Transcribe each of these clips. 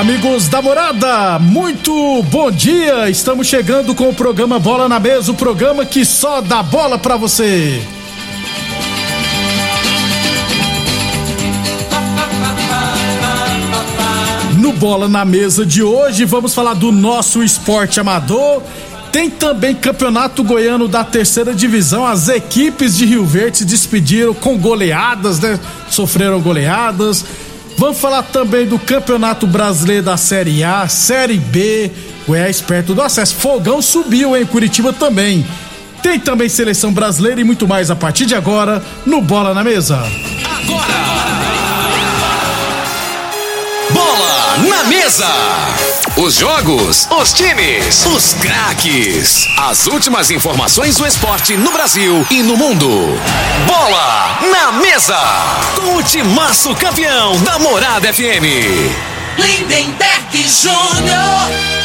Amigos da morada, muito bom dia! Estamos chegando com o programa Bola na Mesa o programa que só dá bola pra você. No Bola na Mesa de hoje, vamos falar do nosso esporte amador. Tem também campeonato goiano da terceira divisão. As equipes de Rio Verde se despediram com goleadas, né? Sofreram goleadas. Vamos falar também do Campeonato Brasileiro da Série A, Série B. Goiás perto do acesso. Fogão subiu em Curitiba também. Tem também seleção brasileira e muito mais a partir de agora no Bola na Mesa. Bola na mesa. Os jogos, os times, os craques. As últimas informações do esporte no Brasil e no mundo. Bola na mesa. Com o timaço campeão da Morada FM. Lindenberg Júnior.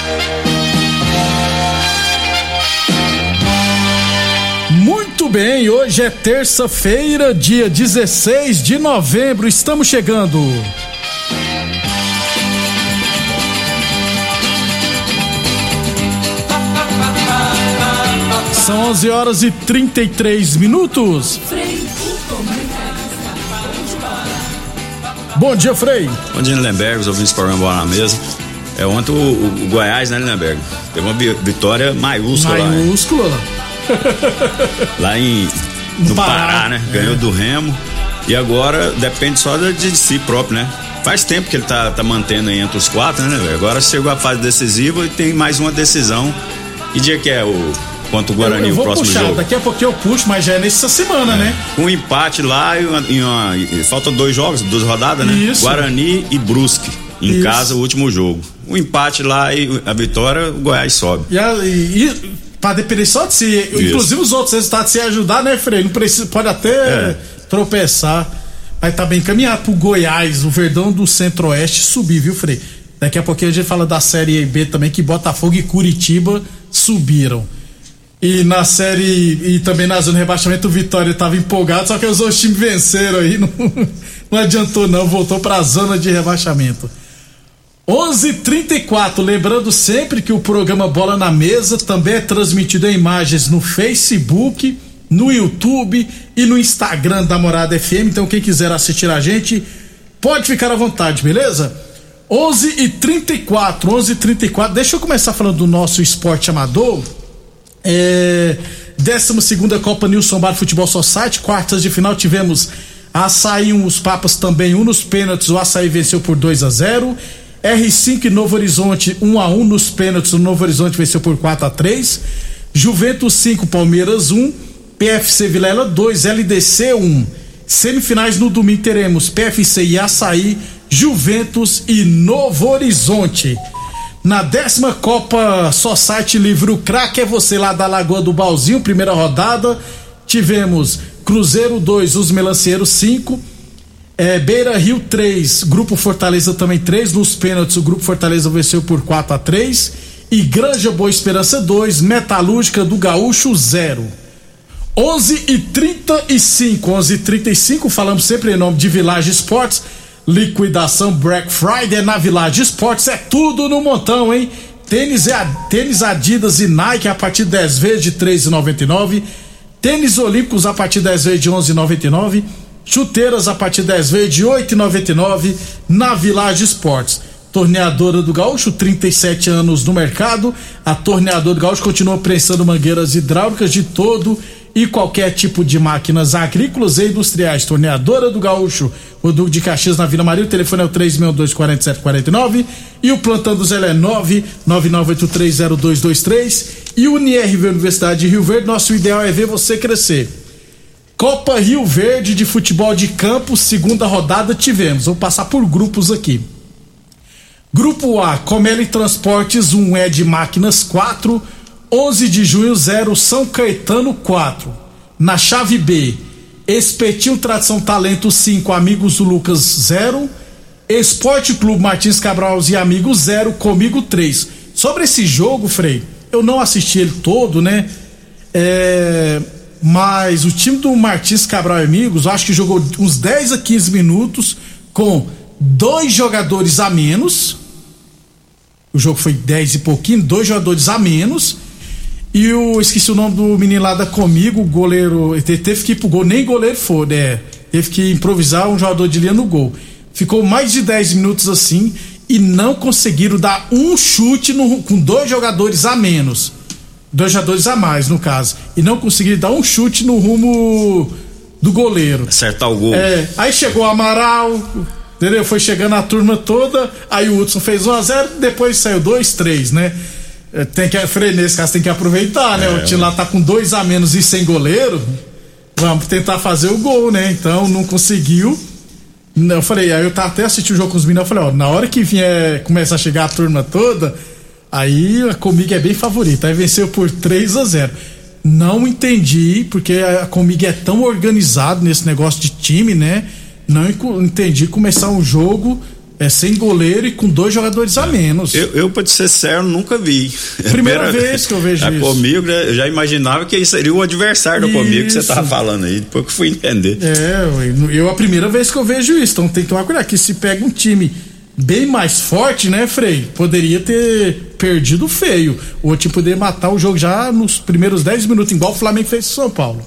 Muito bem, hoje é terça-feira, dia 16 de novembro. Estamos chegando. São 11 horas e 33 minutos. Bom dia, Frei. Bom dia, Lindenberg, os ouvintes do programa Bola na Mesa. É, ontem o, o- o Goiás, né, Lindenberg? Teve uma vi- vitória maiúscula lá, hein? Maiúscula lá. em, no Pará. Pará, né? Ganhou É. do Remo. E agora depende só de, de si próprio, né? Faz tempo que ele tá, tá mantendo aí entre os quatro, né, velho? Agora chegou a fase decisiva e tem mais uma decisão. Que dia que é o contra o Guarani, eu, eu o próximo puxar, jogo? daqui a pouquinho eu puxo, mas já é nessa semana, né? Um empate lá e, uma, e uma- e faltam dois jogos, duas rodadas, né? Isso. Guarani e Brusque. Em Isso. casa, o último jogo. Um empate lá e a vitória, o Goiás sobe. E, a- e, pra depender só de si, inclusive os outros resultados se ajudar, né, Frei? Não precisa, pode até É. tropeçar. Mas tá bem encaminhado pro Goiás, o Verdão do Centro-Oeste subir, viu, Frei? Daqui a pouquinho a gente fala da Série B também, que Botafogo e Curitiba subiram. E na série e também na zona de rebaixamento o Vitória tava empolgado, só que os outros times venceram aí, não, não adiantou não, voltou pra zona de rebaixamento. 11:34, lembrando sempre que o programa Bola na Mesa também é transmitido em imagens no Facebook, no YouTube e no Instagram da Morada FM. Então quem quiser assistir a gente pode ficar à vontade, beleza? 11:34, 11:34. Deixa eu começar falando do nosso esporte amador. É, 12 Copa Nilson Bar Futebol Society, quartas de final tivemos Açaí, um, os Papas também, um nos pênaltis, o Açaí venceu por 2 a 0 R5 e Novo Horizonte, 1 a 1 nos pênaltis, o Novo Horizonte venceu por 4 a 3 Juventus 5, Palmeiras 1, PFC Vilela 2, LDC 1. Semifinais no domingo teremos PFC e Açaí, Juventus e Novo Horizonte. Na décima Copa Society Livre, o craque é você lá da Lagoa do Balzinho, primeira rodada. Tivemos Cruzeiro 2, os Melanceiros 5. É, Beira Rio 3, Grupo Fortaleza também 3. Nos pênaltis, o Grupo Fortaleza venceu por 4 a 3 E Granja Boa Esperança 2, Metalúrgica do Gaúcho 0. 11 e 35, 11 e 35, falamos sempre em nome de Village Esportes. Liquidação Black Friday na Village Esportes é tudo no montão, hein? Tênis, tênis Adidas e Nike a partir de 10 vezes de R$ 3,99. Tênis Olímpicos a partir de 10 vezes de R$ 11,99. Chuteiras a partir de 10 vezes de R$ 8,99 na Village Esportes. Torneadora do Gaúcho, 37 anos no mercado. A Torneadora do Gaúcho continua prensando mangueiras hidráulicas de todo e qualquer tipo de máquinas agrícolas e industriais. Torneadora do Gaúcho, o Duque de Caxias na Vila Maria. O telefone é o 3624749 e o plantão do Zé é 999830223 e Unirv Universidade de Rio Verde. Nosso ideal é ver você crescer. Copa Rio Verde de futebol de campo, segunda rodada tivemos. Vou passar por grupos aqui. Grupo A, Comeli Transportes 1 é de Máquinas 4, 11 de junho 0, São Caetano 4. Na chave B, Espetinho Tradição Talento 5, Amigos do Lucas 0, Esporte Clube Martins Cabral e Amigos 0, comigo 3. Sobre esse jogo, Frei, eu não assisti ele todo, né? É, mas o time do Martins Cabral e Amigos, acho que jogou uns 10 a 15 minutos com dois jogadores a menos o jogo foi 10 e pouquinho, dois jogadores a menos. E eu esqueci o nome do menino lá da comigo, o goleiro. Teve que ir pro gol, nem goleiro foi, né? Teve que improvisar um jogador de linha no gol. Ficou mais de 10 minutos assim e não conseguiram dar um chute no, com dois jogadores a menos. Dois jogadores a mais, no caso. E não conseguiram dar um chute no rumo do goleiro. Acertar o gol. É, aí chegou o Amaral, Entendeu? Foi chegando a turma toda, aí o Hudson fez 1x0, depois saiu 2-3, né? É, tem que, Frei, nesse caso tem que aproveitar, né? É, o time lá tá com dois a menos e sem goleiro. Vamos tentar fazer o gol, né? Então não conseguiu. Eu falei, aí eu tava até assistindo o jogo com os meninos, eu falei, ó, na hora que vier, começa a chegar a turma toda, aí a Comigo é bem favorita. Aí venceu por 3 a 0 Não entendi, porque a Comigo é tão organizado nesse negócio de time, né? não entendi começar um jogo é, sem goleiro e com dois jogadores a menos. Eu, eu para ser sério, nunca vi. É Primeira, vez que eu vejo é isso. Comigo, eu já imaginava que ele seria o adversário do comigo que você tava falando aí, depois que fui entender. É, eu a primeira vez que eu vejo isso, então tem que tomar cuidado, que se pega um time bem mais forte, né, Frei? Poderia ter perdido feio. Ou tipo, poderia matar o jogo já nos primeiros 10 minutos, igual o Flamengo fez com São Paulo.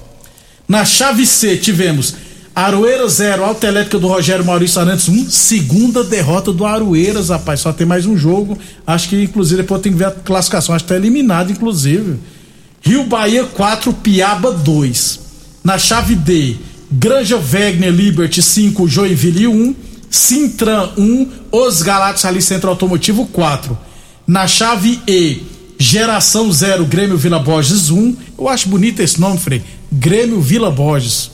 Na chave C tivemos Aroeiras 0, Alta Elétrica do Rogério Maurício Arantes 1, um, segunda derrota do Aroeiras, rapaz, só tem mais um jogo, acho que inclusive depois tem que ver a classificação, acho que tá eliminado inclusive. Rio Bahia 4, Piaba 2. Na chave D, Granja Wegner Liberty 5, Joinville 1, Sintran 1, Os Galatos ali Centro Automotivo 4. Na chave E, Geração 0, Grêmio Vila Borges 1. Eu acho bonito esse nome, Frei. Grêmio Vila Borges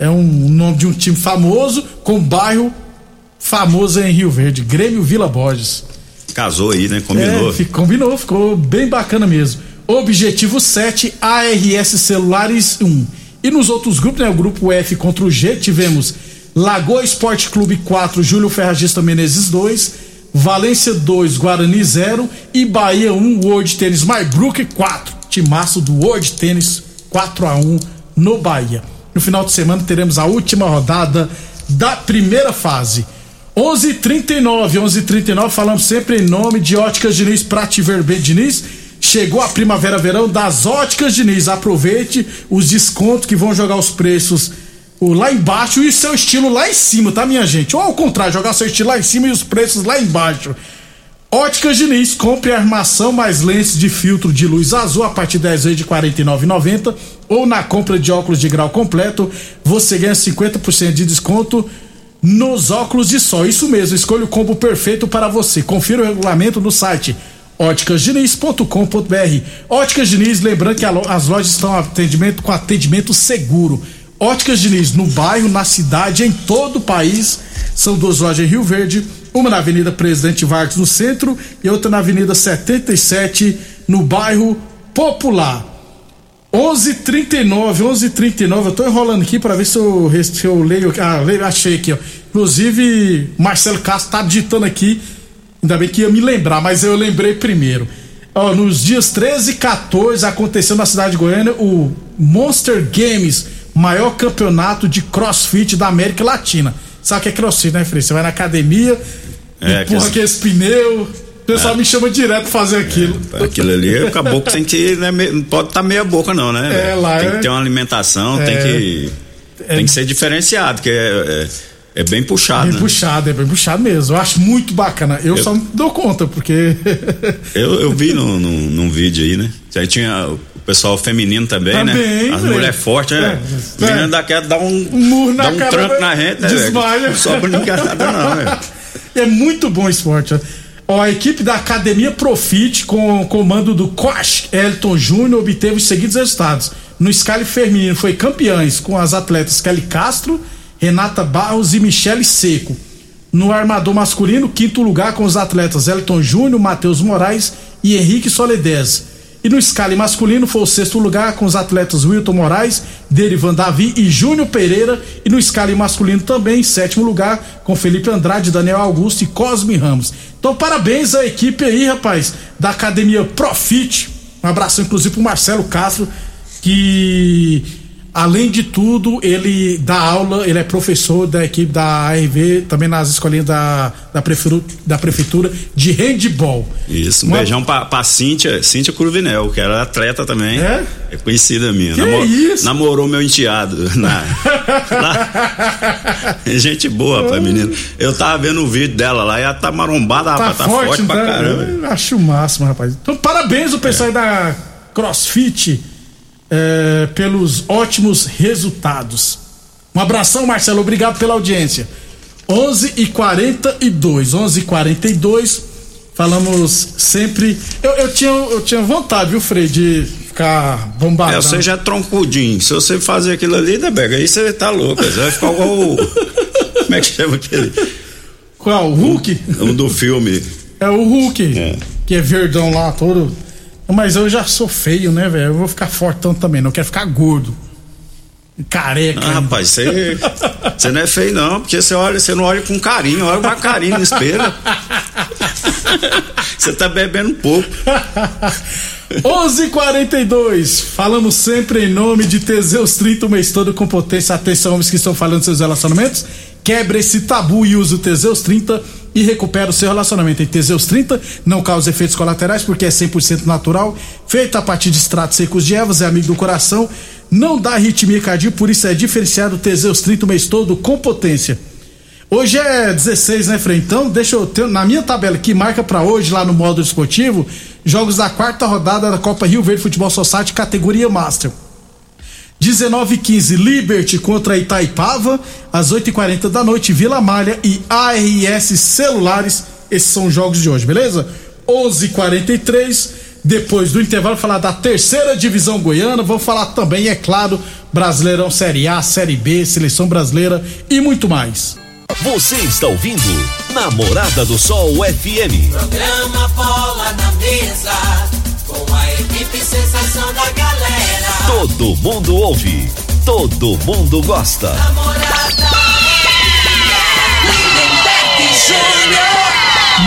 é um nome de um time famoso com um bairro famoso em Rio Verde, Grêmio Vila Borges. Casou aí, né? Combinou. É, ficou, combinou, ficou bem bacana mesmo. Objetivo 7, ARS Celulares 1. E nos outros grupos, né? O grupo F contra o G, tivemos Lagoa Esporte Clube 4, Júlio Ferragista Menezes 2, Valência 2, Guarani 0 e Bahia 1, World Tênis Maybrook 4. Timaço do World Tênis 4 a 1 no Bahia. No final de semana teremos a última rodada da primeira fase. 11:39, 11:39 falamos sempre em nome de Óticas Diniz, Prate Verben Diniz. Chegou a primavera-verão das Óticas Diniz. Aproveite os descontos que vão jogar os preços lá embaixo e seu estilo lá em cima, tá, minha gente? Ou ao contrário, jogar seu estilo lá em cima e os preços lá embaixo. Óticas Diniz, compre armação mais lentes de filtro de luz azul a partir de 10 vezes de R$ 49,90 ou na compra de óculos de grau completo, você ganha 50% de desconto nos óculos de sol. Isso mesmo, escolha o combo perfeito para você. Confira o regulamento no site óticasdiniz.com.br. Óticas Diniz, lembrando que as lojas estão atendimento com atendimento seguro. Óticas Diniz, no bairro, na cidade, em todo o país. São duas lojas em Rio Verde uma na Avenida Presidente Vargas no centro e outra na Avenida 77 no bairro Popular. 11:39, 11:39. Eu tô enrolando aqui para ver se eu, se eu leio. Ah, leio, achei aqui, ó. Inclusive, Marcelo Castro tá digitando aqui. Ainda bem que ia me lembrar, mas eu lembrei primeiro. Ó, nos dias 13 e 14 aconteceu na cidade de Goiânia o Monster Games, maior campeonato de CrossFit da América Latina sabe o que é crossfit, né, Frei? Você vai na academia, É, empurra que- aqueles pneus, o pessoal me chama direto pra fazer aquilo. Aquilo ali, o caboclo tem que. Né, não pode estar meia boca, não, né? É, lá tem é- que ter uma alimentação, É. tem que. É- Tem que ser diferenciado, porque é, é, é bem puxado. Bem né? puxado, é bem puxado mesmo. Eu acho muito bacana. Eu, só não dou conta, porque. Eu, eu vi num, num, num vídeo aí, né? Aí tinha pessoal feminino também, Também, né? As velho. mulheres fortes, né? É, É, Menina é. daquela dá um, Um murro na dá um cara, tranco né? na gente, né? Desmaia. Não sobra nada, não, velho. É muito bom esporte. ó. Ó, a equipe da Academia Profit, com o comando do Coach Elton Júnior, obteve os seguintes resultados. No Scali Feminino foi campeãs com as atletas Kelly Castro, Renata Barros e Michele Seco. No armador masculino, quinto lugar com os atletas Elton Júnior, Matheus Moraes e Henrique Soledez. E no Scali masculino foi o sexto lugar com os atletas Wilton Moraes, Derivan Davi e Júnior Pereira. E no Scali masculino também, sétimo lugar, com Felipe Andrade, Daniel Augusto e Cosme Ramos. Então, parabéns à equipe aí, rapaz, da Academia Profit. Um abraço, inclusive, pro Marcelo Castro, que além de tudo, ele dá aula, ele é professor da equipe da ARV, também nas escolinhas da, da, prefeitura, da prefeitura de handball. Isso, um Uma- beijão pra, pra Cíntia, Cíntia Cruvinel, que era atleta também. É? É conhecida minha. Que isso? Namorou meu enteado. Na, lá. Gente boa, rapaz, menino. Eu tava vendo o vídeo dela lá e ela tá marombada, Tá, rapaz, tá forte, forte, pra tá? caramba. Eu acho o máximo, rapaz. Então, parabéns o pessoal aí da CrossFit é, pelos ótimos resultados. Um abração, Marcelo. Obrigado pela audiência. 11 e 42 11 e 42 Falamos sempre. Eu, eu, tinha, eu tinha vontade, viu, Frei, de ficar bombado. É, você já é troncudinho. Se você fazer aquilo ali, né, Bega? Aí você tá louco. Você vai ficar igual o. Como é que chama aquele? Qual? O Hulk? Um do filme. É o Hulk, É. que é verdão lá, todo. Mas eu já sou feio, né, velho? Eu vou ficar fortão também, não quero ficar gordo. Careca. Ah, rapaz, você, você não é feio, não, porque você olha, você não olha com carinho, olha com carinho no espelho. Você tá bebendo pouco. 11:42. Falamos sempre em nome de Teseus 30 o mês todo com potência. Atenção, homens que estão falando dos seus relacionamentos. Quebre esse tabu e use o Teseus 30 e recupera o seu relacionamento. Em Teseus 30 não causa efeitos colaterais porque é 100% natural, feito a partir de extratos secos de ervas, é amigo do coração, não dá arritmia cardíaca, por isso é diferenciado Teseus 30 o mês todo com potência. Hoje é 16, né, Frei? Então, deixa eu ter na minha tabela que marca pra hoje lá no modo esportivo, jogos da quarta rodada da Copa Rio Verde Futebol Society categoria Master. 19 e 15 Liberty contra Itaipava, às 8 e 40 da noite Vila Malha e ARS Celulares. Esses são os jogos de hoje, beleza? 11 e 43 depois do intervalo falar da terceira divisão goiana, vou falar também, é claro, Brasileirão Série A, Série B, Seleção Brasileira e muito mais. Você está ouvindo Namorada do Sol FM. Programa Bola na Mesa, com a equipe sensação da galera. Todo mundo ouve, todo mundo gosta. Namorada. Lindenberg Júnior.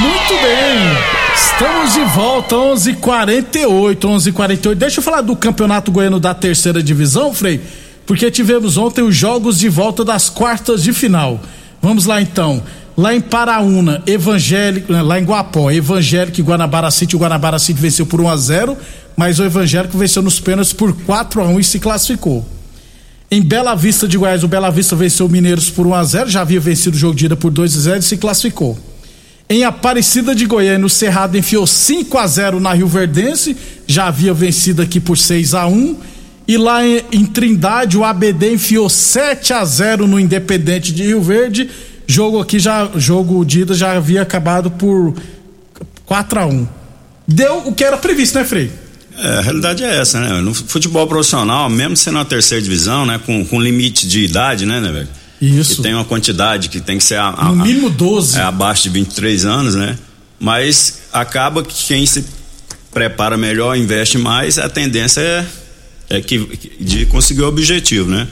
Muito bem, estamos de volta, 11:48, 11:48. Deixa eu falar do Campeonato Goiano da Terceira Divisão, Frei, porque tivemos ontem os jogos de volta das quartas de final. Vamos lá então. Lá em Paraúna, Evangélico, lá em Guapó, Evangélico e Guanabara City, o Guanabara City venceu por 1 a 0, mas o Evangélico venceu nos pênaltis por 4 a 1 e se classificou. Em Bela Vista de Goiás, o Bela Vista venceu o Mineiros por 1 a 0, já havia vencido o jogo de ida por 2 a 0 e se classificou. Em Aparecida de Goiânia, o Cerrado enfiou 5 a 0 na Rio Verdense, já havia vencido aqui por 6 a 1 e lá em, em Trindade, o ABD enfiou 7 a 0 no Independente de Rio Verde. Jogo aqui já, jogo de ida já havia acabado por 4 a 1. Deu o que era previsto, né, Frei? É, a realidade é essa, né? No futebol profissional, mesmo sendo a terceira divisão, né? Com, com limite de idade, né, né, velho? Isso. Que tem uma quantidade que tem que ser a, a, No mínimo 12. é, abaixo de 23 anos, né? Mas acaba que quem se prepara melhor, investe mais, a tendência é, é que, de conseguir o objetivo, né?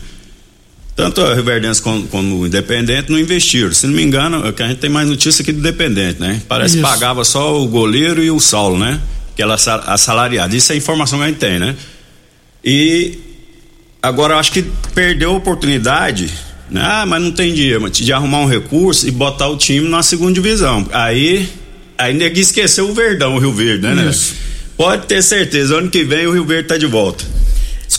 Tanto a Riverdense como, como o Independente não investiram. Se não me engano, é que a gente tem mais notícia aqui do Independente, né? Parece que Isso. pagava só o goleiro e o Saulo, né? Que ela assa- assalariada. Isso é a informação que a gente tem, né? E agora eu acho que perdeu a oportunidade Ah, mas não tem dinheiro, de arrumar um recurso e botar o time na segunda divisão. Aí, aí ninguém esqueceu o Verdão, o Rio Verde, né, né? Pode ter certeza, ano que vem o Rio Verde tá de volta.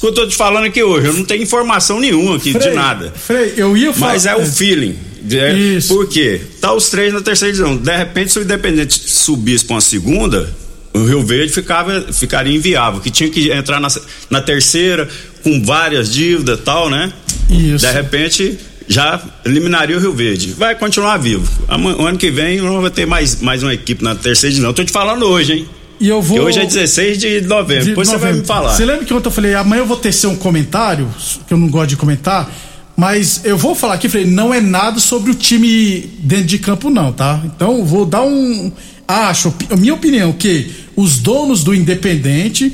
Que eu tô te falando aqui hoje, eu não tenho informação nenhuma aqui de nada. Frei, eu ia falar. Mas é o feeling. É, Isso. Por quê? Tá os três na terceira divisão. De repente, se o Independente subisse pra uma segunda, o Rio Verde ficava, ficaria inviável, que tinha que entrar na, na terceira com várias dívidas e tal, né? Isso. De repente, já eliminaria o Rio Verde. Vai continuar vivo. O ano que vem não vai ter mais, mais uma equipe na terceira divisão. Tô te falando hoje, hein? E eu vou. Que hoje é 16 de novembro. de Depois você vai me novembro. falar. Você lembra que ontem eu falei, amanhã eu vou tecer um comentário, que eu não gosto de comentar, mas eu vou falar aqui, falei, não é nada sobre o time dentro de campo, não, tá? Então vou dar um. Acho, a minha opinião, que os donos do Independente,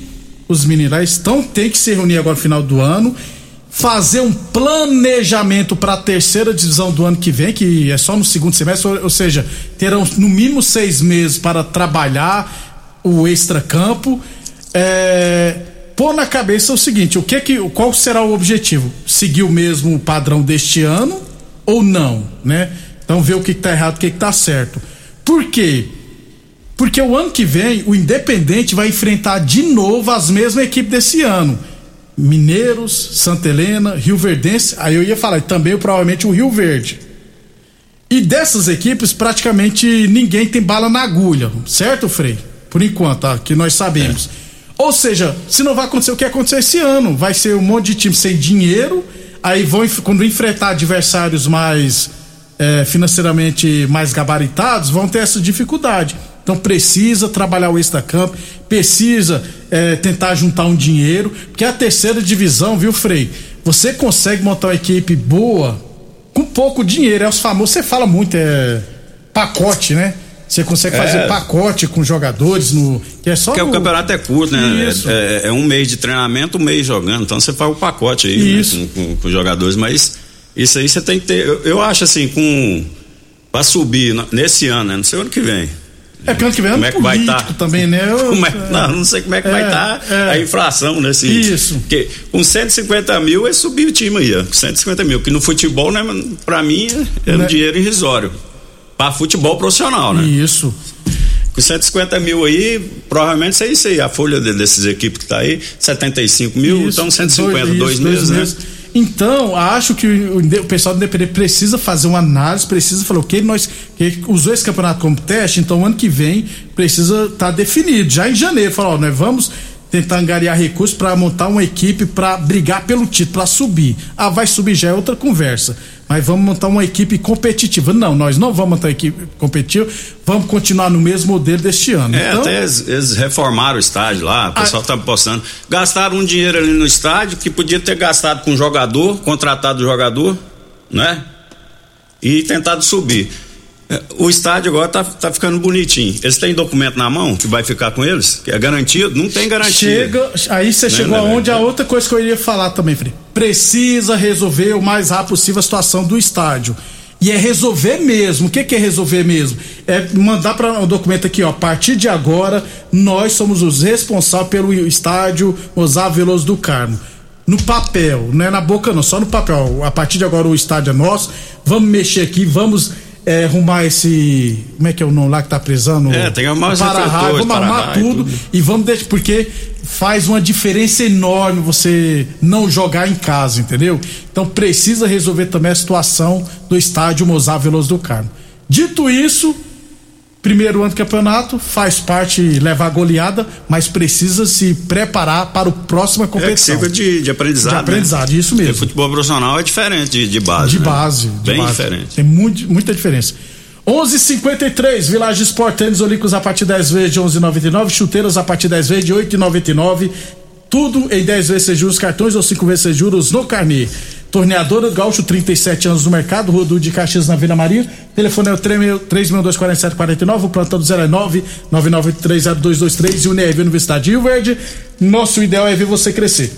os minerais, estão, tem que se reunir agora no final do ano. Fazer um planejamento para a terceira divisão do ano que vem, que é só no segundo semestre, ou seja, terão no mínimo seis meses para trabalhar o extracampo. É, pôr na cabeça o seguinte: o que que, qual será o objetivo? Seguir o mesmo padrão deste ano ou não, né? Então ver o que, que tá errado, o que, que tá certo. Por quê? Porque o ano que vem o Independente vai enfrentar de novo as mesmas equipes desse ano. Mineiros, Santa Helena, Rio Verdense, aí eu ia falar, também provavelmente o Rio Verde. E dessas equipes, praticamente ninguém tem bala na agulha, certo, Frei? Por enquanto, tá? que nós sabemos. Ou seja, se não vai acontecer o que aconteceu esse ano, vai ser um monte de time sem dinheiro, aí vão, quando enfrentar adversários mais eh, financeiramente mais gabaritados, vão ter essa dificuldade. Então precisa trabalhar o extracampo, precisa eh, tentar juntar um dinheiro, porque a terceira divisão, viu, Frei? Você consegue montar uma equipe boa com pouco dinheiro. É os famosos, você fala muito, é pacote, né? Você consegue fazer É. pacote com jogadores no. Que é só Porque no- o campeonato é curto, né? É, é- é um mês de treinamento, um mês jogando. Então você faz o pacote aí né, com, com- com os jogadores. Mas isso aí você tem que ter. Eu, eu acho assim, com. Pra subir nesse ano, né? Não sei o ano que vem. É porque ano que vem é Como é que vai político tá? também, né? Eu- Como é- não, não sei como é que vai É, estar é. a inflação nesse. Isso. Porque com 150 mil é subir o time aí, ó. Com 150 mil. Que no futebol, né, pra mim, é um Né? dinheiro irrisório. Pra futebol profissional, né? Isso. Com 150 mil aí, provavelmente isso é isso aí. A folha de- desses equipes que tá aí, 75 mil, Isso, então 150, dois, isso, meses, né? Então, acho que o, o pessoal do Independente precisa fazer uma análise, precisa falar o que nós que usou esse campeonato como teste, então ano que vem precisa estar definido, já em janeiro, falar, ó, nós vamos tentar angariar recursos para montar uma equipe para brigar pelo título, para subir. Ah, vai subir já é outra conversa. Mas vamos montar uma equipe competitiva. Não, nós não vamos montar uma equipe competitiva, vamos continuar no mesmo modelo deste ano. É, então, até eles, eles reformaram o estádio lá, o pessoal tá postando. Gastaram um dinheiro ali no estádio que podia ter gastado com jogador, contratado jogador, né? E tentado subir. É, O estádio agora tá, tá ficando bonitinho. Eles têm documento na mão que vai ficar com eles? Que é garantido? Não tem garantia. Chega, aí você Né, chegou né, aonde né? a outra coisa que eu iria falar também, Frei. Precisa resolver o mais rápido possível a situação do estádio. E é resolver mesmo. O que, que é resolver mesmo? É mandar para o documento aqui, ó. A partir de agora, nós somos os responsáveis pelo estádio Osávio Veloso do Carmo. No papel, não é na boca não, só no papel. A partir de agora o estádio é nosso. Vamos mexer aqui, vamos é, arrumar esse. Como é que é o nome lá que tá presando? É, tem que arrumar os para refletores, Vamos arrumar tudo, tudo. e vamos deixar, porque faz uma diferença enorme você não jogar em casa, entendeu? Então precisa resolver também a situação do estádio Mozart Veloso do Carmo. Dito isso, primeiro ano do campeonato, faz parte levar goleada, mas precisa se preparar para a próxima É que competição. sirva de, de aprendizado. De aprendizado, né? isso mesmo. Porque futebol profissional é diferente de, de base. De né? base. de Bem base. diferente. Tem muito, muita diferença. 11:53 Village Sport Tênis Olímpicos a partir 10 vezes de 11,99. Chuteiras a partir 10 vezes de 8,99. Tudo em 10 vezes sem juros cartões ou 5 vezes sem juros no carnê. Torneadora do Gaúcho, 37 anos no mercado, Rodu de Caxias na Vila Maria. Telefone é o 3624749, o plantão do 09 9930223 e o NEV Universidade de Rio Verde. Nosso ideal é ver você crescer.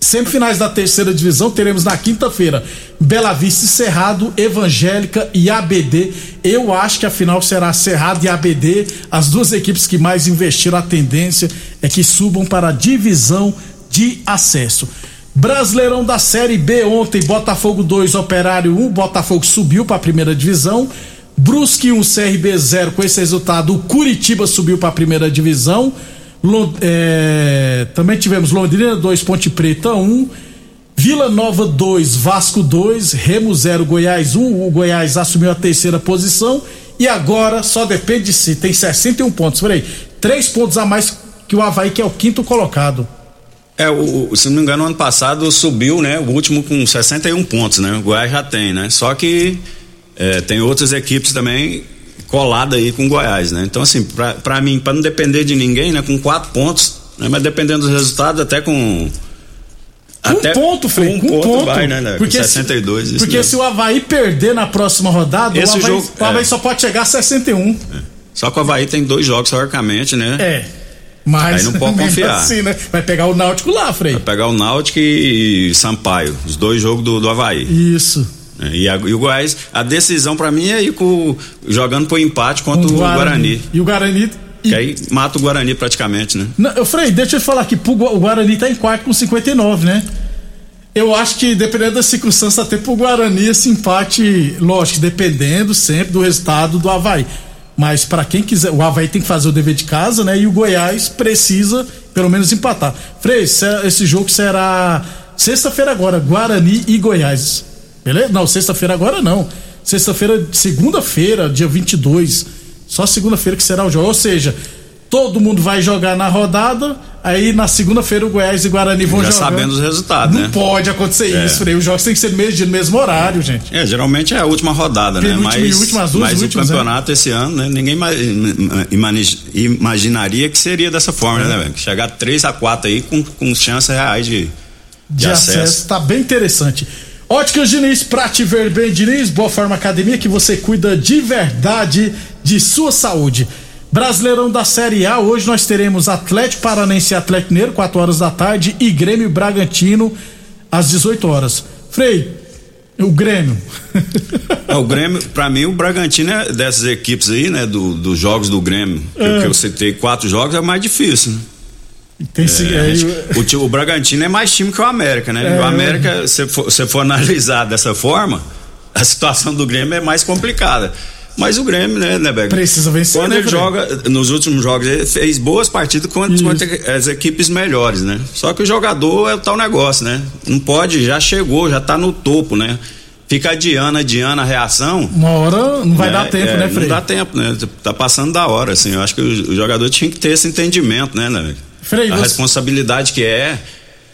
Semifinais da terceira divisão teremos na quinta-feira Bela Vista e Cerrado, Evangélica e ABD. Eu acho que a final será Cerrado e ABD, as duas equipes que mais investiram. A tendência é que subam para a divisão de acesso. Brasileirão da Série B ontem, Botafogo 2, Operário 1, Botafogo subiu para a primeira divisão. Brusque 1, CRB 0. Com esse resultado, o Curitiba subiu para a primeira divisão. Lo- é, também tivemos Londrina 2, Ponte Preta 1. Vila Nova 2, Vasco 2, Remo 0, Goiás 1. O Goiás assumiu a terceira posição. E agora só depende de si. Tem 61 pontos. Peraí, três pontos a mais que o Havaí, que é o quinto colocado. É, o, se não me engano, ano passado subiu, né? O último com 61 pontos, né? O Goiás já tem, né? Só que é, tem outras equipes também coladas aí com o Goiás, né? Então, assim, pra, pra mim, pra não depender de ninguém, né? Com quatro pontos, né? Mas dependendo dos resultados, até com. Um ponto, Frei, com com um ponto, ponto. vai, né? né? Porque com se- 62, isso Porque mesmo. se o Havaí perder na próxima rodada, Esse o Havaí, jogo- o Havaí é. só pode chegar a 61. Só que o Havaí tem dois jogos, teoricamente, né? É. Mas Aí não pode confiar. Assim, né? Vai pegar o Náutico lá, Frei. Vai pegar o Náutico e Sampaio, os dois jogos do, do Havaí. Isso. É, E, a- e o Goiás, a decisão pra mim é ir com, jogando pro empate contra Com o Guarani. E o Guarani. e- Que aí mata o Guarani praticamente, né? Não, eu Frei, deixa eu te falar aqui, o Guarani tá em quarto com 59, né? Eu acho que dependendo da circunstância, até pro Guarani esse empate, lógico, dependendo sempre do resultado do Havaí. Mas pra quem quiser, o Havaí tem que fazer o dever de casa, né? E o Goiás precisa pelo menos empatar. Frei, se- esse jogo será sexta-feira agora, Guarani e Goiás. Beleza? Não, sexta-feira agora não. Sexta-feira, segunda-feira, dia 22. Só segunda-feira que será o jogo. Ou seja, todo mundo vai jogar na rodada, aí na segunda-feira o Goiás e Guarani vão Já jogar. sabendo os resultados, Não né? pode acontecer É. isso, Frei. Os jogos têm que ser no mesmo dia, no mesmo horário, gente. É, geralmente é a última rodada, né? Mas, última, as duas mas últimas, o campeonato esse ano, né? Ninguém imaginaria que seria dessa forma, É. né, velho? Chegar 3 a 4 aí com, com chances reais de, de, de acesso. Tá bem interessante. Óticas Diniz, pra te ver bem, Diniz, Boa Forma Academia, que você cuida de verdade de sua saúde. Brasileirão da Série A, hoje nós teremos Atlético Paranense e Atlético Mineiro, 4 horas da tarde, e Grêmio Bragantino, às 18 horas. Frei, o Grêmio. É, o Grêmio, pra mim, o Bragantino é dessas equipes aí, né? Do, dos jogos do Grêmio. É. Que eu citei quatro jogos, é mais difícil, né? Tem É, gente- o, o Bragantino é mais time que o América, né? É. O América, se for, se for analisar dessa forma, a situação do Grêmio é mais complicada. Mas o Grêmio, né, né, Beck? Precisa vencer, Quando né, ele joga, nos últimos jogos, ele fez boas partidas contra, contra as equipes melhores, né? Só que o jogador é o tal negócio, né? Não pode, já chegou, já tá no topo, né? Fica adiando, adiando a reação. uma hora não vai É, dar tempo, é, né, Frei? Não dá tempo, né? Tá passando da hora, assim. Eu acho que o, o jogador tinha que ter esse entendimento, né, né? Frei, a você- responsabilidade que é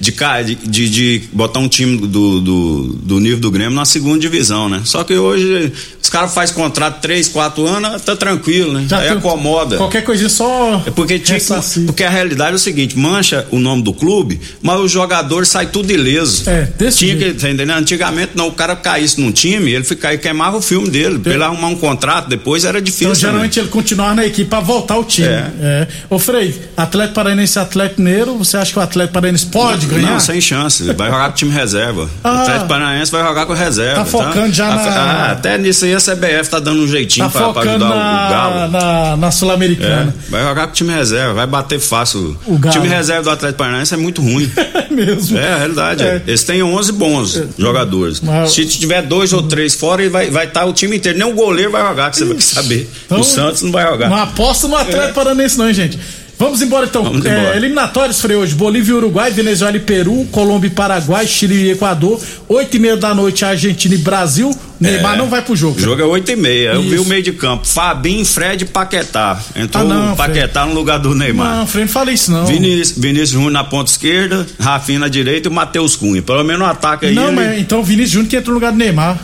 de, de, de, botar um time do, do, do nível do Grêmio na segunda divisão, né? Só que hoje os caras fazem contrato 3, 4 anos, tá tranquilo, né? Aí tem- acomoda. Qualquer coisinha só. É porque, tinha porque a realidade é o seguinte, mancha o nome do clube, mas o jogador sai tudo ileso. É, desse tinha jeito. que, tá entendendo? Antigamente não, o cara caísse num time, ele ficava, queimava o filme dele, pra ele arrumar um contrato, depois era difícil. Então, geralmente ele continuar na equipe pra voltar ao time. É. É. Ô, Frei, Atlético Paranaense e Atlético Mineiro, você acha que o Atlético Paranaense pode ganhar? Não, sem chance. Vai jogar com time reserva. Ah. o Atlético Paranaense vai jogar com reserva. Tá focando já na- ah, até nisso aí a CBF tá dando um jeitinho Tá pra, pra ajudar na, o, Galo. na, na É, Sul-Americana. vai jogar com time reserva, vai bater fácil. O time reserva do Atlético Paranaense é muito ruim. É mesmo. É, a realidade. É. Eles têm 11 bons jogadores. Mas- Se tiver dois ou três fora, ele vai estar vai tá o time inteiro. Nem o goleiro vai jogar, que você vai saber. Então, o Santos não vai jogar. Não aposta no Atlético Paranaense, não, hein, gente. Vamos embora então. Vamos É, embora. eliminatórios, Frei, hoje. Bolívia e Uruguai, Venezuela e Peru, Colômbia e Paraguai, Chile e Equador. Oito e meia da noite, Argentina e Brasil. Neymar É. não vai pro jogo. O jogo é 8 e meia. Eu vi Isso. o meio de campo. Fabinho, Fred e Paquetá. Entrou Ah, não, Paquetá no lugar do Neymar. Não, Frei, não fala isso não. Vinícius, Vinícius Júnior na ponta esquerda, Rafinha na direita e o Matheus Cunha. Pelo menos no ataque aí. Não, ele- mas então o Vinícius Júnior que entrou no lugar do Neymar.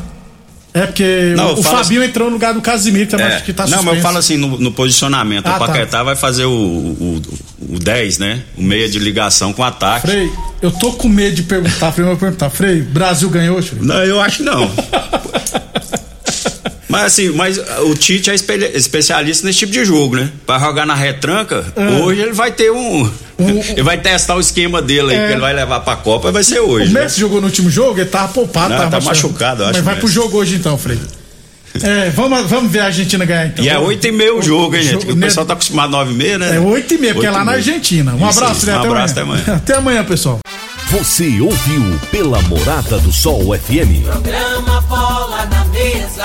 É porque Não, o, o Fabinho entrou no lugar do Casimiro, que, também É, acho que tá não, suspenso. mas eu falo assim no, no posicionamento. Ah, o tá. Paquetá vai fazer o, o, o 10, né? O meia de ligação com o ataque. Frei, eu tô com medo de perguntar, Frei, eu vou perguntar. Frei, Brasil ganhou, Frei? Não, eu acho não. mas assim, mas o Tite é espe- especialista nesse tipo de jogo, né? Pra jogar na retranca, hoje ele vai ter um. ele vai testar o esquema dele aí, É. que ele vai levar pra Copa, vai ser O hoje. né? Messi jogou no último jogo, ele tava poupado. Não, tava tá machucado, eu acho, Mas vai o pro jogo hoje então, Frei. É, vamos, vamos ver a Argentina ganhar então. E é 8 e meia o jogo, hein, gente? jogo- o pessoal tá acostumado a 9 e meia, né? É 8 e meia, porque é lá na. Argentina. Um Isso abraço, aí. né? Um Até abraço, amanhã. até amanhã. Até amanhã, pessoal. Você ouviu pela Morada do Sol FM. Programa Bola na Mesa,